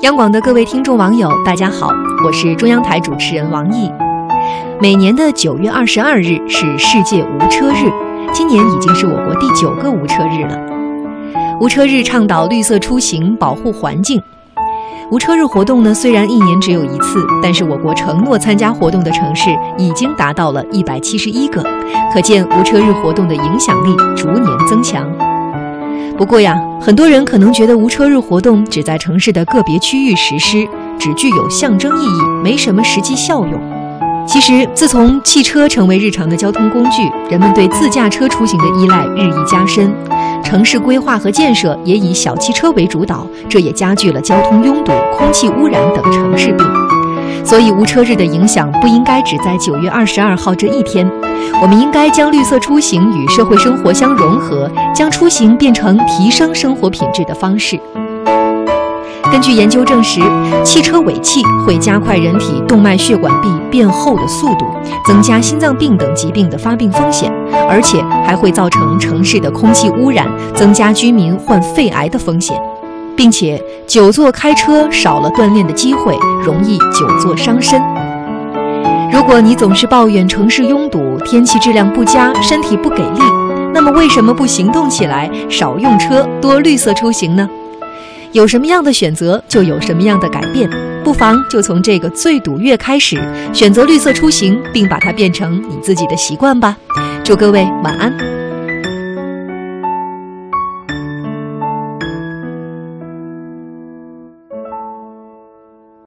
央广的各位听众网友，大家好，我是中央台主持人王毅。每年的九月二十二日是世界无车日，今年已经是我国第九个无车日了。无车日倡导绿色出行，保护环境。无车日活动呢，虽然一年只有一次，但是我国承诺参加活动的城市已经达到了一百七十一个，可见无车日活动的影响力逐年增强。不过呀，很多人可能觉得无车日活动只在城市的个别区域实施，只具有象征意义，没什么实际效用。其实，自从汽车成为日常的交通工具，人们对自驾车出行的依赖日益加深，城市规划和建设也以小汽车为主导，这也加剧了交通拥堵、空气污染等城市病。所以，无车日的影响不应该只在九月二十二号这一天，我们应该将绿色出行与社会生活相融合，将出行变成提升生活品质的方式。根据研究证实，汽车尾气会加快人体动脉血管壁变厚的速度，增加心脏病等疾病的发病风险，而且还会造成城市的空气污染，增加居民患肺癌的风险，并且久坐开车少了锻炼的机会，容易久坐伤身。如果你总是抱怨城市拥堵、天气质量不佳、身体不给力，那么为什么不行动起来，少用车，多绿色出行呢？有什么样的选择，就有什么样的改变。不妨就从这个最堵月开始，选择绿色出行，并把它变成你自己的习惯吧。祝各位晚安。